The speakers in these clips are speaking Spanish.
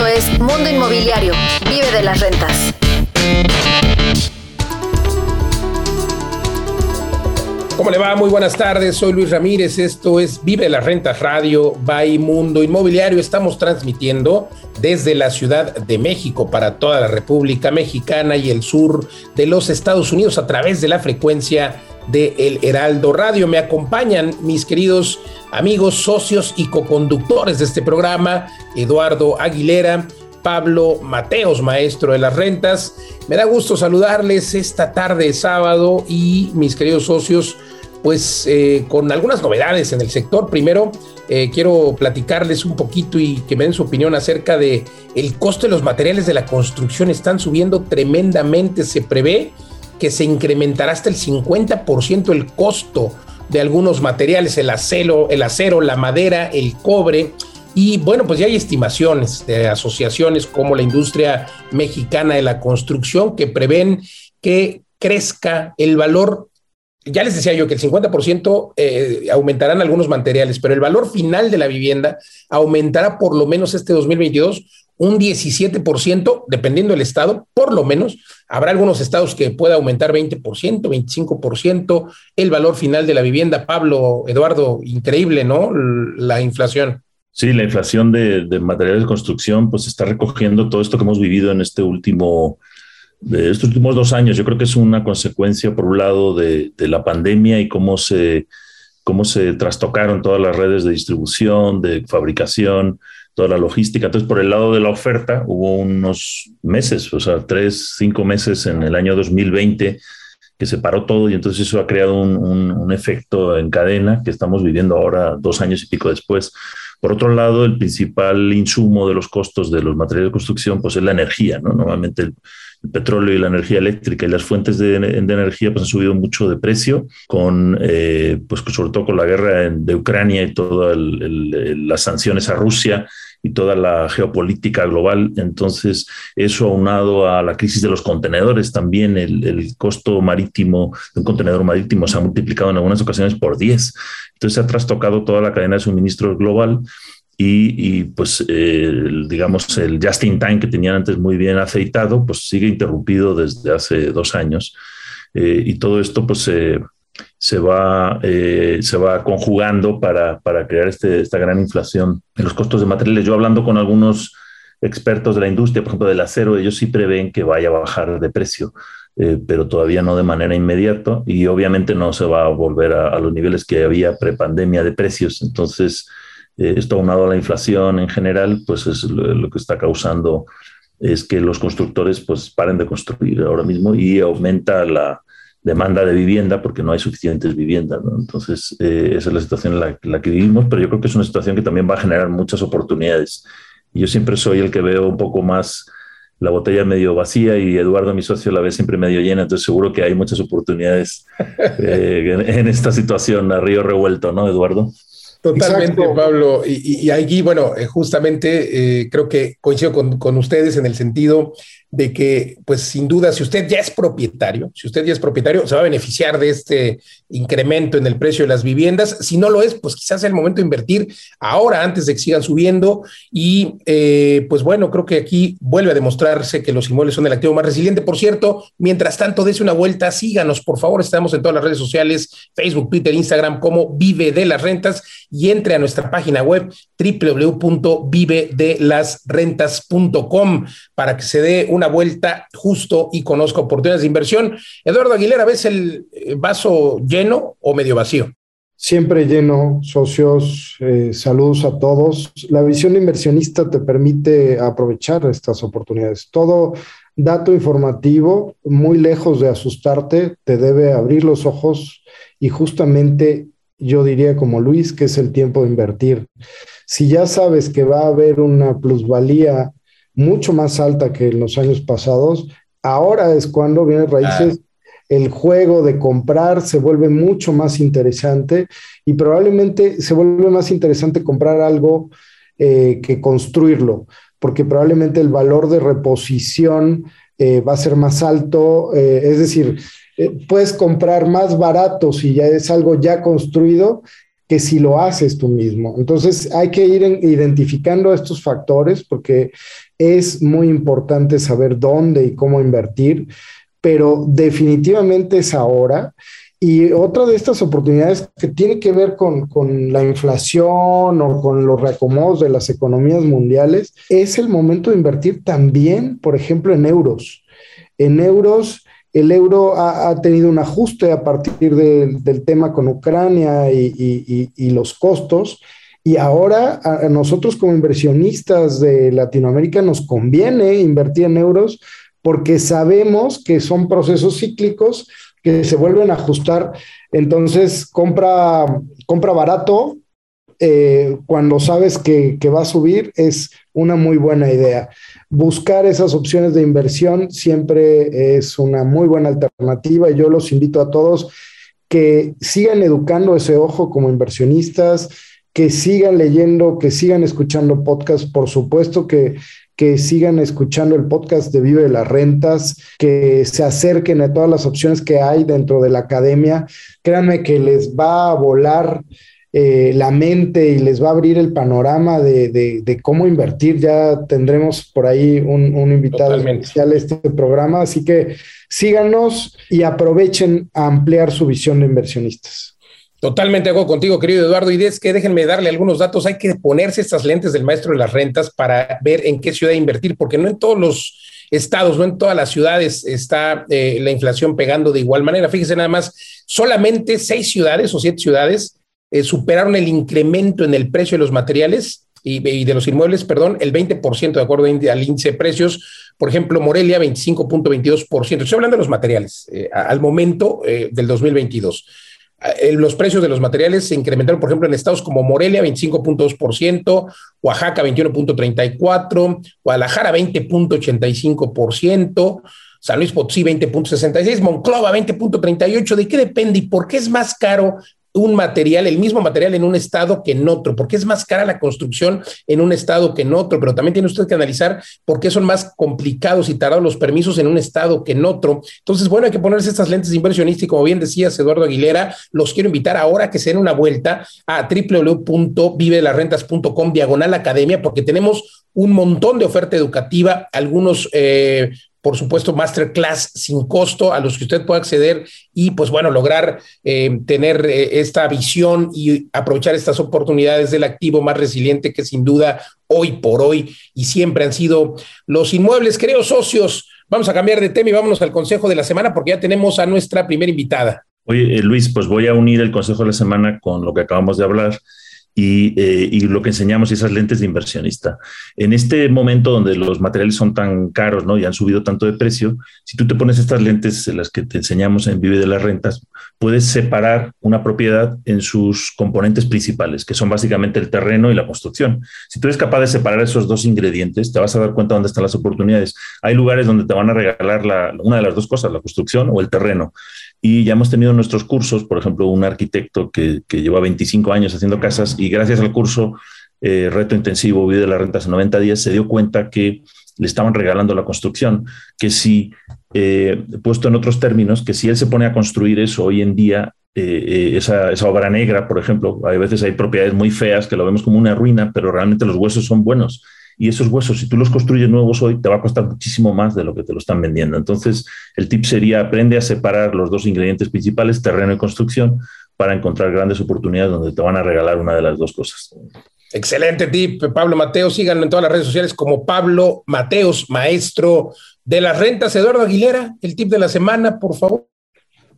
Esto es Mundo Inmobiliario. Vive de las rentas. ¿Cómo le va? Muy buenas tardes, soy Luis Ramírez, esto es Vive las Rentas Radio by Mundo Inmobiliario. Estamos transmitiendo desde la Ciudad de México para toda la República Mexicana y el sur de los Estados Unidos a través de la frecuencia de El Heraldo Radio. Me acompañan mis queridos amigos, socios y coconductores de este programa, Eduardo Aguilera, Pablo Mateos, maestro de las rentas. Me da gusto saludarles esta tarde de sábado y mis queridos socios, pues eh, con algunas novedades en el sector. Primero, eh, quiero platicarles un poquito y que me den su opinión acerca de el costo de los materiales de la construcción. Están subiendo tremendamente. Se prevé que se incrementará hasta el 50% el costo de algunos materiales, el acero, el acero, la madera, el cobre. Y bueno, pues ya hay estimaciones de asociaciones como la industria mexicana de la construcción que prevén que crezca el valor. Ya les decía yo que el 50% eh, aumentarán algunos materiales, pero el valor final de la vivienda aumentará por lo menos este 2022 un 17%, dependiendo del estado, por lo menos. Habrá algunos estados que pueda aumentar 20%, 25%, el valor final de la vivienda. Pablo, Eduardo, increíble, ¿no? La inflación. Sí, la inflación de, materiales de construcción pues está recogiendo todo esto que hemos vivido en este último, de estos últimos dos años. Yo creo que es una consecuencia, por un lado, de, la pandemia y cómo se, cómo se trastocaron todas las redes de distribución, de fabricación, toda la logística. Entonces, por el lado de la oferta, hubo unos meses, o sea, tres, cinco meses en el año 2020 que se paró todo y entonces eso ha creado un, efecto en cadena que estamos viviendo ahora dos años y pico después. Por otro lado, el principal insumo de los costos de los materiales de construcción pues, es la energía. ¿no? Normalmente el, petróleo y la energía eléctrica y las fuentes de, energía pues, han subido mucho de precio, con, eh, pues, sobre todo con la guerra de Ucrania y todas las sanciones a Rusia y toda la geopolítica global. Entonces, eso aunado a la crisis de los contenedores, también el, costo marítimo de un contenedor marítimo se ha multiplicado en algunas ocasiones por 10. Entonces, se ha trastocado toda la cadena de suministro global. Y, pues digamos el just in time que tenían antes muy bien aceitado pues sigue interrumpido desde hace dos años eh, y todo esto pues se se va, eh, se va conjugando para, para crear este, esta gran inflación en los costos de materiales. Yo hablando con algunos expertos de la industria, por ejemplo del acero, ellos sí prevén que vaya a bajar de precio, eh, pero todavía no de manera inmediata y obviamente no se va a volver a, los niveles que había prepandemia de precios. Entonces, eh, esto aunado a la inflación en general, pues es lo, lo, que está causando es que los constructores pues paren de construir ahora mismo y aumenta la, demanda de vivienda porque no hay suficientes viviendas. Entonces, eh, esa es la situación en la, que vivimos, pero yo creo que es una situación que también va a generar muchas oportunidades. Yo siempre soy el que veo un poco más la botella medio vacía y Eduardo, mi socio, la ve siempre medio llena, entonces seguro que hay muchas oportunidades eh, en, esta situación a río revuelto, ¿no, Eduardo? Totalmente, Pablo. Y, y, bueno, eh, justamente creo que coincido con, con, ustedes en el sentido de que, pues sin duda, si usted ya es propietario, si usted ya es propietario, se va a beneficiar de este incremento en el precio de las viviendas. Si no lo es, pues quizás es el momento de invertir ahora antes de que sigan subiendo. Y eh, pues bueno, creo que aquí vuelve a demostrarse que los inmuebles son el activo más resiliente. Por cierto, mientras tanto, dése una vuelta, síganos, por favor. Estamos en todas las redes sociales, Facebook, Twitter, Instagram, como Vive de las Rentas y entre a nuestra página web www.vivedelasrentas.com para que se dé un una vuelta justo y conozca oportunidades de inversión. Eduardo Aguilera, ¿ves el eh, vaso lleno o medio vacío? Siempre lleno, socios, eh, saludos a todos. La visión inversionista te permite aprovechar estas oportunidades. Todo dato informativo, muy lejos de asustarte, te debe abrir los ojos y justamente yo diría como Luis que es el tiempo de invertir. Si ya sabes que va a haber una plusvalía mucho más alta que en los años pasados. Ahora es cuando vienen raíces, el juego de comprar se vuelve mucho más interesante y probablemente se vuelve más interesante comprar algo eh, que construirlo, porque probablemente el valor de reposición eh, va a ser más alto, eh, es decir, puedes comprar más barato si ya es algo ya construido que si lo haces tú mismo. Entonces hay que ir identificando estos factores porque es muy importante saber dónde y cómo invertir, pero definitivamente es ahora. Y otra de estas oportunidades que tiene que ver con, con, la inflación o con los reacomodos de las economías mundiales es el momento de invertir también, por ejemplo, en euros. En euros, el euro ha, tenido un ajuste a partir de, del tema con Ucrania y, los costos. Y ahora a nosotros como inversionistas de Latinoamérica nos conviene invertir en euros porque sabemos que son procesos cíclicos que se vuelven a ajustar. Entonces, compra, compra barato eh, cuando sabes que, va a subir es una muy buena idea. Buscar esas opciones de inversión siempre es una muy buena alternativa yo los invito a todos que sigan educando ese ojo como inversionistas, que sigan leyendo, que sigan escuchando podcasts, por supuesto que sigan escuchando el podcast de Vive las Rentas, que se acerquen a todas las opciones que hay dentro de la academia. Créanme que les va a volar eh, la mente y les va a abrir el panorama de, de, cómo invertir. Ya tendremos por ahí un, un invitado Totalmente. especial a este programa, así que síganos y aprovechen a ampliar su visión de inversionistas. Totalmente hago contigo, querido Eduardo. Y es que déjenme darle algunos datos. Hay que ponerse estas lentes del maestro de las rentas para ver en qué ciudad invertir, porque no en todos los estados, no en todas las ciudades está eh, la inflación pegando de igual manera. Fíjense nada más, solamente seis ciudades o siete ciudades eh, superaron el incremento en el precio de los materiales y, de los inmuebles, perdón, el 20% de acuerdo al índice precios. Por ejemplo, Morelia, 25.22%. Estoy hablando de los materiales eh, al momento eh, del 2022. Eh, los precios de los materiales se incrementaron, por ejemplo, en estados como Morelia 25.2%, Oaxaca 21.34%, Guadalajara 20.85%, San Luis Potosí 20.66%, Monclova 20.38%. ¿De qué depende y por qué es más caro un material, el mismo material en un estado que en otro, porque es más cara la construcción en un estado que en otro, pero también tiene usted que analizar por qué son más complicados y tardados los permisos en un estado que en otro. Entonces, bueno, hay que ponerse estas lentes de inversionista y como bien decías, Eduardo Aguilera, los quiero invitar ahora que se den una vuelta a www.vivelasrentas.com diagonal academia, porque tenemos un montón de oferta educativa, algunos eh, por supuesto, masterclass sin costo a los que usted pueda acceder y, pues bueno, lograr eh, tener eh, esta visión y aprovechar estas oportunidades del activo más resiliente que sin duda hoy por hoy y siempre han sido los inmuebles. Queridos socios, vamos a cambiar de tema y vámonos al consejo de la semana porque ya tenemos a nuestra primera invitada. Oye, eh, Luis, pues voy a unir el consejo de la semana con lo que acabamos de hablar y, eh, y, lo que enseñamos esas lentes de inversionista. En este momento donde los materiales son tan caros ¿no? y han subido tanto de precio, si tú te pones estas lentes, las que te enseñamos en Vive de las Rentas, puedes separar una propiedad en sus componentes principales, que son básicamente el terreno y la construcción. Si tú eres capaz de separar esos dos ingredientes, te vas a dar cuenta dónde están las oportunidades. Hay lugares donde te van a regalar la, una de las dos cosas, la construcción o el terreno. Y ya hemos tenido nuestros cursos, por ejemplo, un arquitecto que, que lleva 25 años haciendo casas y gracias al curso eh, Reto Intensivo Vida de las Rentas en 90 días se dio cuenta que le estaban regalando la construcción, que si, eh, puesto en otros términos, que si él se pone a construir eso hoy en día, eh, esa, esa, obra negra, por ejemplo, hay veces hay propiedades muy feas que lo vemos como una ruina, pero realmente los huesos son buenos y esos huesos, si tú los construyes nuevos hoy, te va a costar muchísimo más de lo que te lo están vendiendo. Entonces, el tip sería aprende a separar los dos ingredientes principales, terreno y construcción, para encontrar grandes oportunidades donde te van a regalar una de las dos cosas. Excelente tip, Pablo Mateos. Síganlo en todas las redes sociales como Pablo Mateos, maestro de las rentas. Eduardo Aguilera, el tip de la semana, por favor.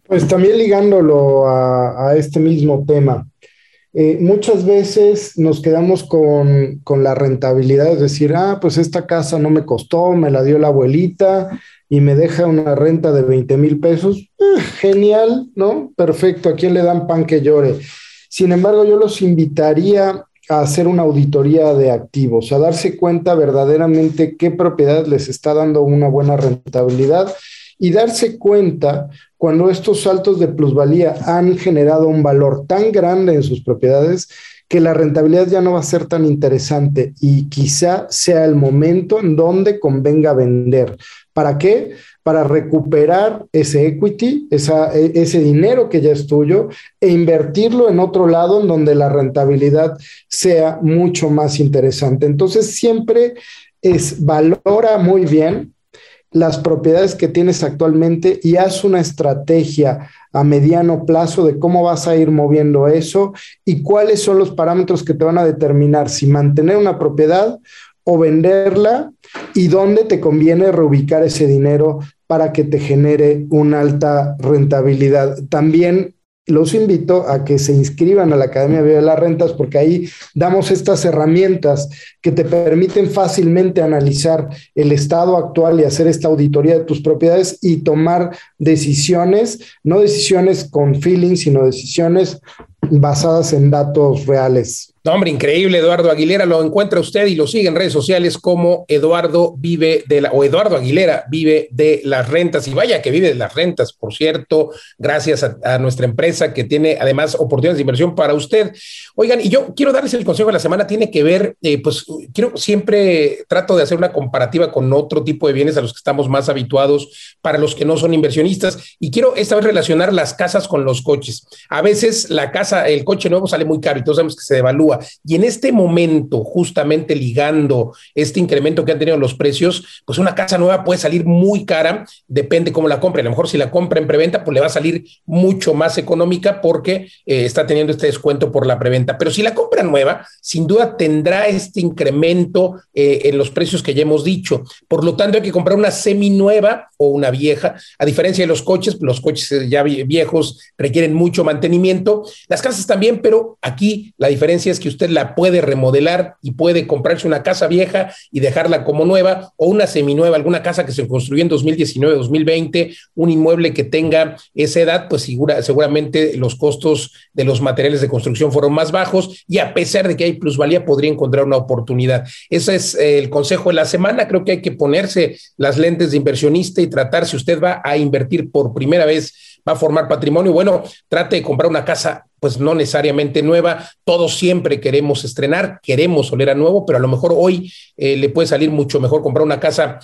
Pues también ligándolo a, a este mismo tema. Eh, muchas veces nos quedamos con, con, la rentabilidad, es decir, ah, pues esta casa no me costó, me la dio la abuelita y me deja una renta de 20 mil pesos. Eh, genial, ¿no? Perfecto, ¿a quién le dan pan que llore? Sin embargo, yo los invitaría a hacer una auditoría de activos, a darse cuenta verdaderamente qué propiedad les está dando una buena rentabilidad y darse cuenta cuando estos saltos de plusvalía han generado un valor tan grande en sus propiedades que la rentabilidad ya no va a ser tan interesante y quizá sea el momento en donde convenga vender. ¿Para qué? Para recuperar ese equity, esa, e, ese dinero que ya es tuyo, e invertirlo en otro lado en donde la rentabilidad sea mucho más interesante. Entonces, siempre es valora muy bien las propiedades que tienes actualmente y haz una estrategia a mediano plazo de cómo vas a ir moviendo eso y cuáles son los parámetros que te van a determinar si mantener una propiedad o venderla y dónde te conviene reubicar ese dinero para que te genere una alta rentabilidad. También los invito a que se inscriban a la Academia de las Rentas porque ahí damos estas herramientas que te permiten fácilmente analizar el estado actual y hacer esta auditoría de tus propiedades y tomar decisiones, no decisiones con feeling, sino decisiones basadas en datos reales. No, hombre, increíble, Eduardo Aguilera. Lo encuentra usted y lo sigue en redes sociales como Eduardo vive de la, o Eduardo Aguilera vive de las rentas. Y vaya que vive de las rentas, por cierto, gracias a, nuestra empresa que tiene además oportunidades de inversión para usted. Oigan, y yo quiero darles el consejo de la semana, tiene que ver, eh, pues quiero siempre trato de hacer una comparativa con otro tipo de bienes a los que estamos más habituados para los que no son inversionistas. Y quiero esta vez relacionar las casas con los coches. A veces la casa, el coche nuevo sale muy caro y todos sabemos que se devalúa y en este momento, justamente ligando este incremento que han tenido los precios, pues una casa nueva puede salir muy cara, depende cómo la compre. A lo mejor si la compra en preventa, pues le va a salir mucho más económica porque eh, está teniendo este descuento por la preventa. Pero si la compra nueva, sin duda tendrá este incremento eh, en los precios que ya hemos dicho. Por lo tanto, hay que comprar una semi nueva o una vieja. A diferencia de los coches, los coches eh, ya viejos requieren mucho mantenimiento. Las casas también, pero aquí la diferencia es que usted la puede remodelar y puede comprarse una casa vieja y dejarla como nueva o una seminueva, alguna casa que se construyó en 2019, 2020, un inmueble que tenga esa edad, pues seguramente los costos de los materiales de construcción fueron más bajos y a pesar de que hay plusvalía, podría encontrar una oportunidad. Ese es eh, el consejo de la semana. Creo que hay que ponerse las lentes de inversionista y tratar, si usted va a invertir por primera vez va a formar patrimonio. Bueno, trate de comprar una casa, pues no necesariamente nueva. Todos siempre queremos estrenar, queremos oler a nuevo, pero a lo mejor hoy eh, le puede salir mucho mejor comprar una casa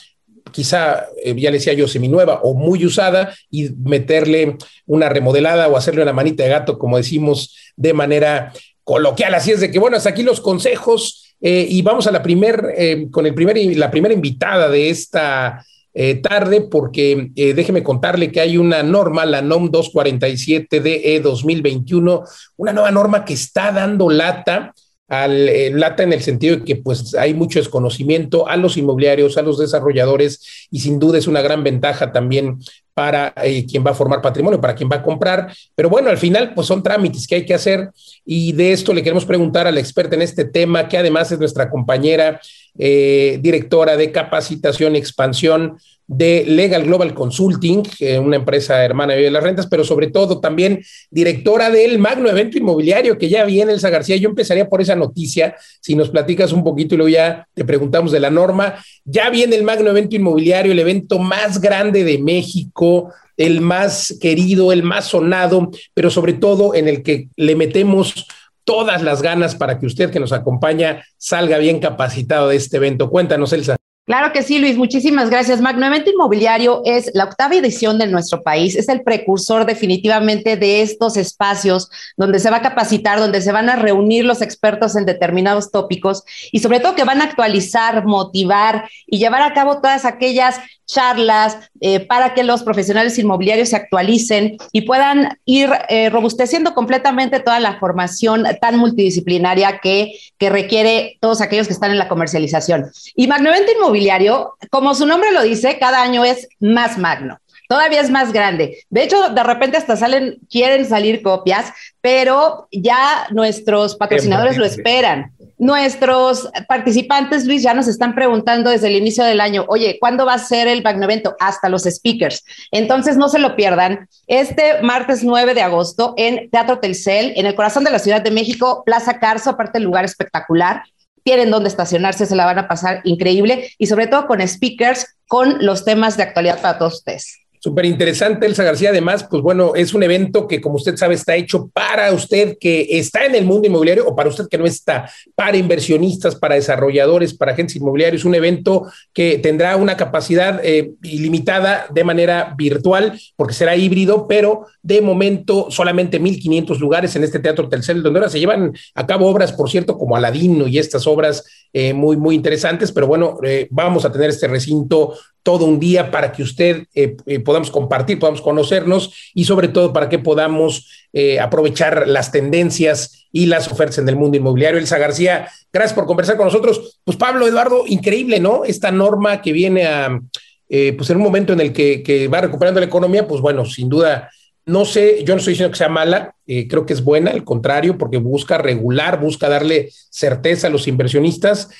quizá, eh, ya le decía yo, seminueva o muy usada y meterle una remodelada o hacerle una manita de gato, como decimos de manera coloquial. Así es de que, bueno, hasta aquí los consejos eh, y vamos a la primer, con el primer, la primera invitada de esta eh, tarde porque eh, déjeme contarle que hay una norma, la NOM 247 DE 2021, una nueva norma que está dando lata al eh, lata en el sentido de que pues hay mucho desconocimiento a los inmobiliarios, a los desarrolladores y sin duda es una gran ventaja también para quien va a formar patrimonio, para quien va a comprar. Pero bueno, al final pues son trámites que hay que hacer y de esto le queremos preguntar a la experta en este tema, que además es nuestra compañera eh, directora de capacitación y expansión de Legal Global Consulting, una empresa hermana de las rentas, pero sobre todo también directora del Magno Evento Inmobiliario, que ya viene Elsa García. Yo empezaría por esa noticia, si nos platicas un poquito y luego ya te preguntamos de la norma. Ya viene el Magno Evento Inmobiliario, el evento más grande de México, el más querido, el más sonado, pero sobre todo en el que le metemos todas las ganas para que usted que nos acompaña salga bien capacitado de este evento. Cuéntanos, Elsa. Claro que sí, Luis. Muchísimas gracias. Magno Evento Inmobiliario es la octava edición de nuestro país. Es el precursor definitivamente de estos espacios donde se va a capacitar, donde se van a reunir los expertos en determinados tópicos y sobre todo que van a actualizar, motivar y llevar a cabo todas aquellas charlas eh, para que los profesionales inmobiliarios se actualicen y puedan ir eh, robusteciendo completamente toda la formación tan multidisciplinaria que, que requiere todos aquellos que están en la comercialización. Y Magno Evento Inmobiliario, como su nombre lo dice, cada año es más magno todavía es más grande. De hecho, de repente hasta salen, quieren salir copias, pero ya nuestros patrocinadores lo esperan. Nuestros participantes, Luis, ya nos están preguntando desde el inicio del año, oye, ¿cuándo va a ser el Magno Evento? Hasta los speakers. Entonces, no se lo pierdan. Este martes 9 de agosto en Teatro Telcel, en el corazón de la Ciudad de México, Plaza Carso, aparte el lugar espectacular. Tienen donde estacionarse, se la van a pasar increíble y sobre todo con speakers con los temas de actualidad para todos ustedes. Súper interesante, Elsa García. Además, pues bueno, es un evento que, como usted sabe, está hecho para usted que está en el mundo inmobiliario o para usted que no está, para inversionistas, para desarrolladores, para agentes inmobiliarios. Un evento que tendrá una capacidad eh, ilimitada de manera virtual, porque será híbrido, pero de momento solamente 1.500 lugares en este Teatro Telcel, donde ahora se llevan a cabo obras, por cierto, como Aladino y estas obras eh, muy, muy interesantes. Pero bueno, eh, vamos a tener este recinto todo un día para que usted eh, eh, podamos compartir, podamos conocernos y sobre todo para que podamos eh, aprovechar las tendencias y las ofertas en el mundo inmobiliario. Elsa García, gracias por conversar con nosotros. Pues Pablo Eduardo, increíble, ¿no? Esta norma que viene a, pues en un momento en el que, que, va recuperando la economía, pues bueno, sin duda, no sé, yo no estoy diciendo que sea mala, creo que es buena, al contrario, porque busca regular, busca darle certeza a los inversionistas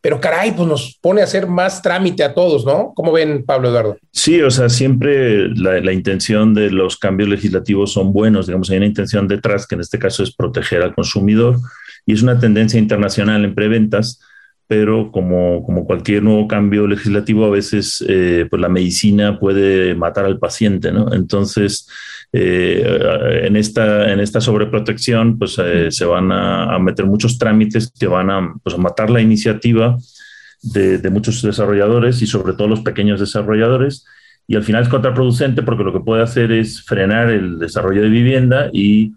pero caray, pues nos pone a hacer más trámite a todos, ¿no? ¿Cómo ven, Pablo Eduardo? Sí, o sea, siempre la, intención de los cambios legislativos son buenos, digamos, hay una intención detrás que en este caso es proteger al consumidor y es una tendencia internacional en preventas, pero como, como cualquier nuevo cambio legislativo, a veces eh, pues la medicina puede matar al paciente, ¿no? Entonces, eh, en, esta, en esta sobreprotección, pues eh, se van a, meter muchos trámites que van pues, a, matar la iniciativa de, de, muchos desarrolladores y sobre todo los pequeños desarrolladores. Y al final es contraproducente porque lo que puede hacer es frenar el desarrollo de vivienda y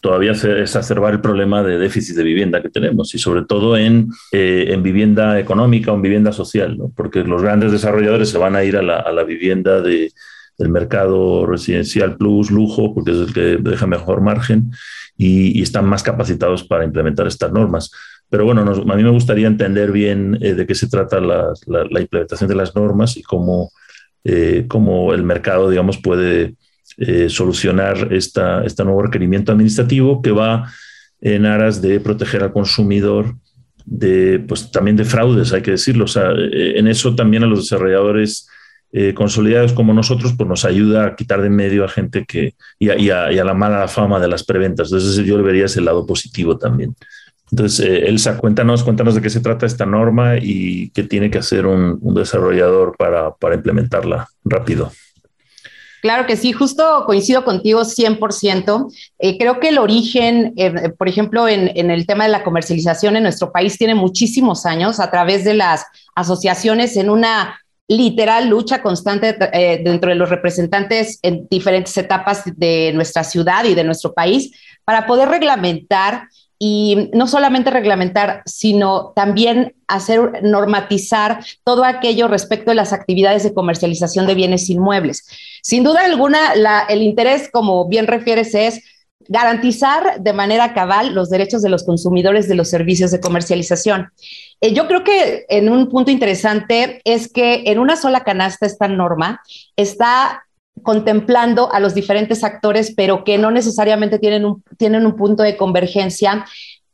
todavía exacerbar el problema de déficit de vivienda que tenemos y sobre todo en, eh, en vivienda económica o en vivienda social, ¿no? porque los grandes desarrolladores se van a ir a la, a la vivienda de, del mercado residencial plus, lujo, porque es el que deja mejor margen y, están más capacitados para implementar estas normas. Pero bueno, a mí me gustaría entender bien eh, de qué se trata la, la, implementación de las normas y cómo, eh, cómo el mercado, digamos, puede eh, solucionar esta, este nuevo requerimiento administrativo que va en aras de proteger al consumidor de, pues, también de fraudes, hay que decirlo. O sea, en eso también a los desarrolladores eh, consolidados como nosotros, pues nos ayuda a quitar de medio a gente que, y a, la mala fama de las preventas. Entonces yo vería ese lado positivo también. Entonces, eh, Elsa, cuéntanos, cuéntanos de qué se trata esta norma y qué tiene que hacer un, desarrollador para, para, implementarla rápido. Claro que sí, justo coincido contigo 100%. Eh, creo que el origen, por ejemplo, en, en, el tema de la comercialización en nuestro país tiene muchísimos años a través de las asociaciones en una literal lucha constante eh, dentro de los representantes en diferentes etapas de nuestra ciudad y de nuestro país para poder reglamentar y no solamente reglamentar, sino también hacer normatizar todo aquello respecto de las actividades de comercialización de bienes inmuebles. Sin duda alguna, el interés, como bien refieres, es garantizar de manera cabal los derechos de los consumidores de los servicios de comercialización. Eh, yo creo que en un punto interesante es que en una sola canasta esta norma está contemplando a los diferentes actores, pero que no necesariamente tienen un, tienen un punto de convergencia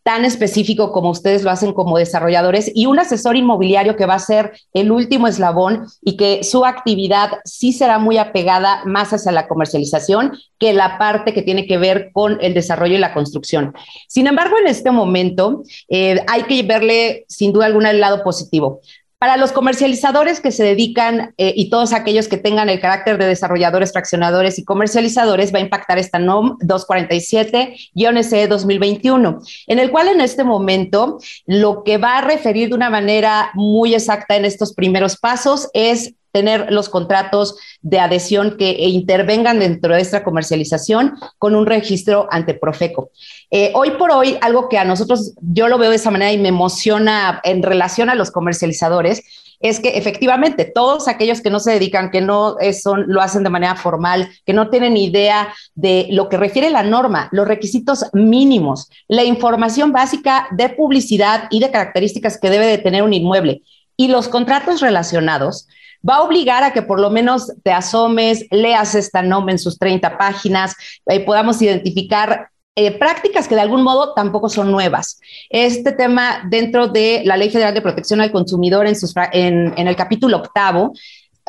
tan específico como ustedes lo hacen como desarrolladores y un asesor inmobiliario que va a ser el último eslabón y que su actividad sí será muy apegada más hacia la comercialización que la parte que tiene que ver con el desarrollo y la construcción. Sin embargo, en este momento eh, hay que verle sin duda alguna el lado positivo. Para los comercializadores que se dedican eh, y todos aquellos que tengan el carácter de desarrolladores, fraccionadores y comercializadores, va a impactar esta NOM 247-SE 2021, en el cual en este momento lo que va a referir de una manera muy exacta en estos primeros pasos es tener los contratos de adhesión que intervengan dentro de esta comercialización con un registro ante Profeco. Eh, hoy por hoy, algo que a nosotros yo lo veo de esa manera y me emociona en relación a los comercializadores, es que efectivamente todos aquellos que no se dedican, que no son, lo hacen de manera formal, que no tienen idea de lo que refiere la norma, los requisitos mínimos, la información básica de publicidad y de características que debe de tener un inmueble y los contratos relacionados, va a obligar a que por lo menos te asomes, leas esta norma en sus 30 páginas, eh, podamos identificar eh, prácticas que de algún modo tampoco son nuevas. Este tema dentro de la Ley Federal de Protección al Consumidor en el capítulo octavo,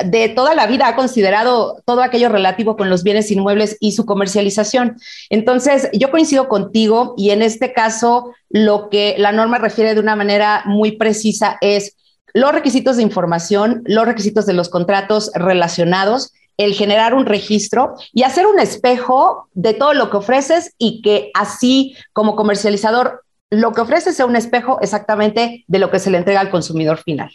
de toda la vida ha considerado todo aquello relativo con los bienes inmuebles y su comercialización. Entonces, yo coincido contigo y en este caso lo que la norma refiere de una manera muy precisa es los requisitos de información, los requisitos de los contratos relacionados el generar un registro y hacer un espejo de todo lo que ofreces y que así como comercializador lo que ofreces sea un espejo exactamente de lo que se le entrega al consumidor final.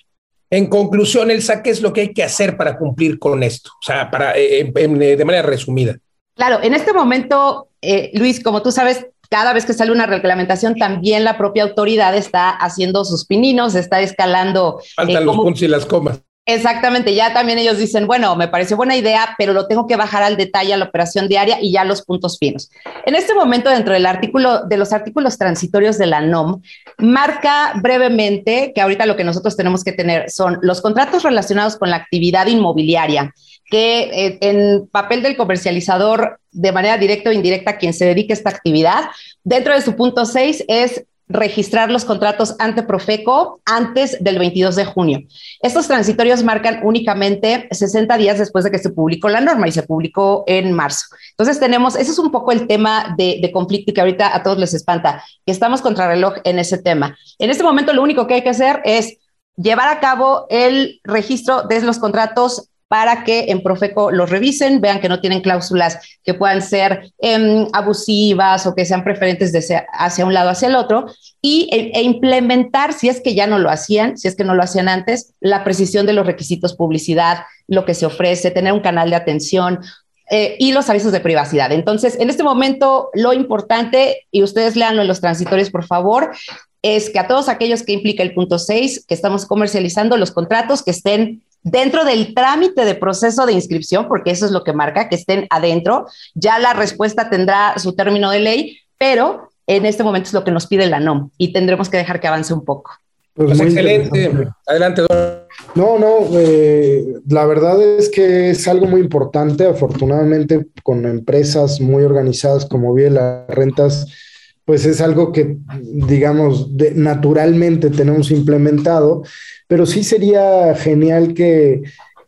En conclusión, Elsa, ¿qué es lo que hay que hacer para cumplir con esto? O sea, para, eh, de manera resumida. Claro, en este momento, eh, Luis, como tú sabes, cada vez que sale una reglamentación, también la propia autoridad está haciendo sus pininos, está escalando. Faltan eh, los puntos y las comas. Exactamente, ya también ellos dicen, bueno, me pareció buena idea, pero lo tengo que bajar al detalle a la operación diaria y ya los puntos finos. En este momento, dentro del artículo, de los artículos transitorios de la NOM, marca brevemente que ahorita lo que nosotros tenemos que tener son los contratos relacionados con la actividad inmobiliaria, que eh, en papel del comercializador de manera directa o indirecta quien se dedique a esta actividad, dentro de su punto 6 es registrar los contratos ante Profeco antes del 22 de junio. Estos transitorios marcan únicamente 60 días después de que se publicó la norma y se publicó en marzo. Entonces tenemos, ese es un poco el tema de, de conflicto que ahorita a todos les espanta, que estamos contra reloj en ese tema. En este momento lo único que hay que hacer es llevar a cabo el registro de los contratos para que en Profeco los revisen, vean que no tienen cláusulas que puedan ser em, abusivas o que sean preferentes hacia un lado hacia el otro y, e, e, implementar, si es que ya no lo hacían, si es que no lo hacían antes, la precisión de los requisitos publicidad, lo que se ofrece, tener un canal de atención, eh, y los avisos de privacidad. Entonces, en este momento, lo importante, y ustedes leanlo en los transitorios, por favor, es que a todos aquellos que implica el punto 6, que estamos comercializando los contratos que estén dentro del trámite de proceso de inscripción, porque eso es lo que marca, que estén adentro. Ya la respuesta tendrá su término de ley, pero en este momento es lo que nos pide la NOM y tendremos que dejar que avance un poco. Pues, pues excelente. Adelante, No, no, eh, la verdad es que es algo muy importante. Afortunadamente, con empresas muy organizadas como Vive las Rentas, pues es algo que, digamos, naturalmente tenemos implementado pero sí sería genial que,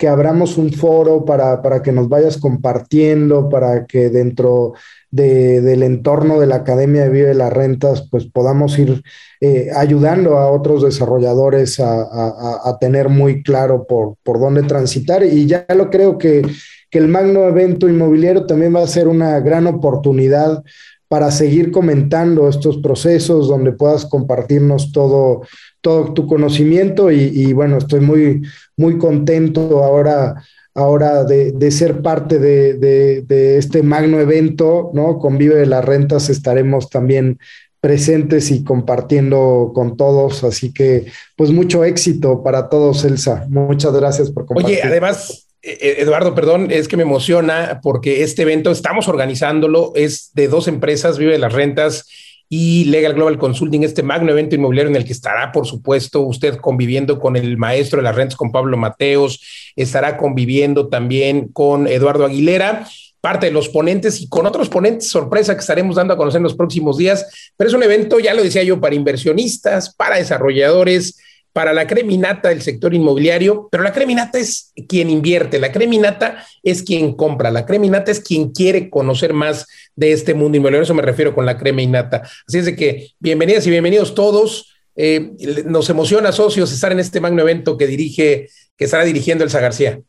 abramos un foro para, que nos vayas compartiendo, para que dentro del entorno de la Academia de Vive las Rentas, pues podamos ir eh, ayudando a otros desarrolladores a, tener muy claro por, por, dónde transitar. Y ya lo creo que, que el magno evento inmobiliario también va a ser una gran oportunidad para seguir comentando estos procesos, donde puedas compartirnos todo, todo tu conocimiento y, bueno, estoy muy, muy contento ahora, ahora de, ser parte de, este magno evento, ¿no? Con Vive de las Rentas estaremos también presentes y compartiendo con todos, así que pues mucho éxito para todos, Elsa. Muchas gracias por compartir. Oye, además, Eduardo, perdón, es que me emociona porque este evento estamos organizándolo, es de dos empresas, Vive de las Rentas y Legal Global Consulting, este magno evento inmobiliario en el que estará, por supuesto, usted conviviendo con el maestro de las rentas, con Pablo Mateos, estará conviviendo también con Eduardo Aguilera parte de los ponentes y con otros ponentes sorpresa que estaremos dando a conocer en los próximos días. Pero es un evento, ya lo decía yo, para inversionistas, para desarrolladores, para la creminata del sector inmobiliario, pero la creminata es quien invierte, la creminata es quien compra, la creminata es quien quiere conocer más de este mundo inmobiliario, eso me refiero con la creminata. Así es de que bienvenidas y bienvenidos todos. Eh, nos emociona, socios, estar en este magno evento que dirige, que estará dirigiendo Elsa García.